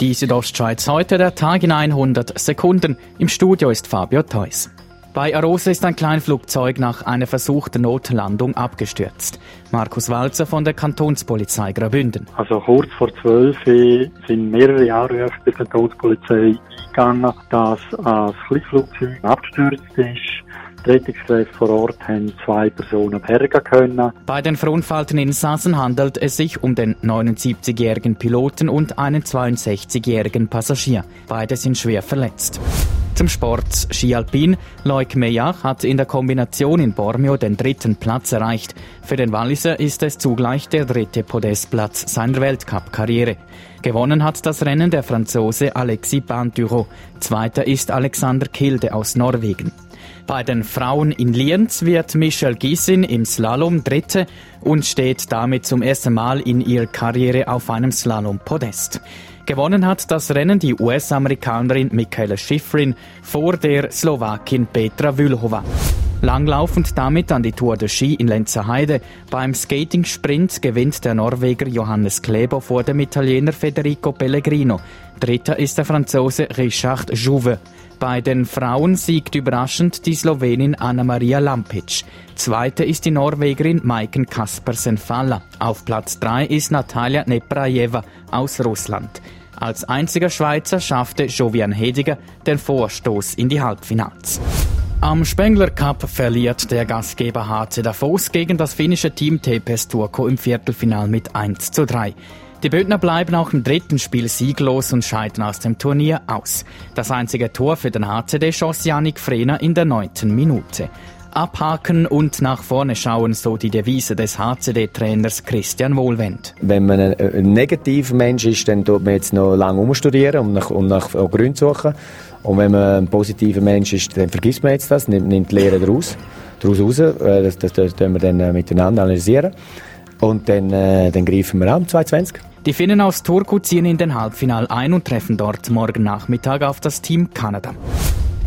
Die Südostschweiz heute, der Tag in 100 Sekunden. Im Studio ist Fabio Theus. Bei Arosa ist ein Kleinflugzeug nach einer versuchten Notlandung abgestürzt. Markus Walzer von der Kantonspolizei Graubünden. Also kurz vor zwölf sind mehrere Jahre der Kantonspolizei eingegangen, dass ein Kleinflugzeug abgestürzt ist Rettungskräfte vor Ort haben zwei Personen bergen können. Bei den verunfallten Insassen handelt es sich um den 79-jährigen Piloten und einen 62-jährigen Passagier. Beide sind schwer verletzt. Zum Sport Ski Alpin. Loic Meillard hat in der Kombination in Bormio den dritten Platz erreicht. Für den Walliser ist es zugleich der dritte Podestplatz seiner Weltcup-Karriere. Gewonnen hat das Rennen der Franzose Alexis Bantureau. Zweiter ist Alexander Kilde aus Norwegen. Bei den Frauen in Lienz wird Michelle Giesin im Slalom Dritte und steht damit zum ersten Mal in ihrer Karriere auf einem Slalom-Podest. Gewonnen hat das Rennen die US-Amerikanerin Michaela Schifrin vor der Slowakin Petra Vülhova. Langlaufend damit an die Tour de Ski in Lenzerheide. Beim Skating-Sprint gewinnt der Norweger Johannes Kleber vor dem Italiener Federico Pellegrino. Dritter ist der Franzose Richard Jouve. Bei den Frauen siegt überraschend die Slowenin Anna-Maria Lampic. Zweite ist die Norwegerin Maiken Kaspersen-Falla. Auf Platz drei ist Natalia Neprajeva aus Russland. Als einziger Schweizer schaffte Jovian Hediger den Vorstoß in die Halbfinals. Am Spengler Cup verliert der Gastgeber HC Davos gegen das finnische Team TPS Turku im Viertelfinal mit 1 zu 3. Die Bödner bleiben auch im dritten Spiel sieglos und scheiden aus dem Turnier aus. Das einzige Tor für den HCD schoss Janik Frehner in der neunten Minute. Abhaken und nach vorne schauen, so die Devise des HCD-Trainers Christian Wohlwend. Wenn man ein, ein negativer Mensch ist, dann tut man jetzt noch lange umstudieren und nach, und nach Gründen suchen. Und wenn man ein positiver Mensch ist, dann vergisst man jetzt das, nimmt, nimmt die Lehre daraus, daraus raus. Äh, das, das, das, wir dann äh, miteinander analysieren. Und dann, äh, dann greifen wir an, 2020. Die Finnen aus Turku ziehen in den Halbfinal ein und treffen dort morgen Nachmittag auf das Team Kanada.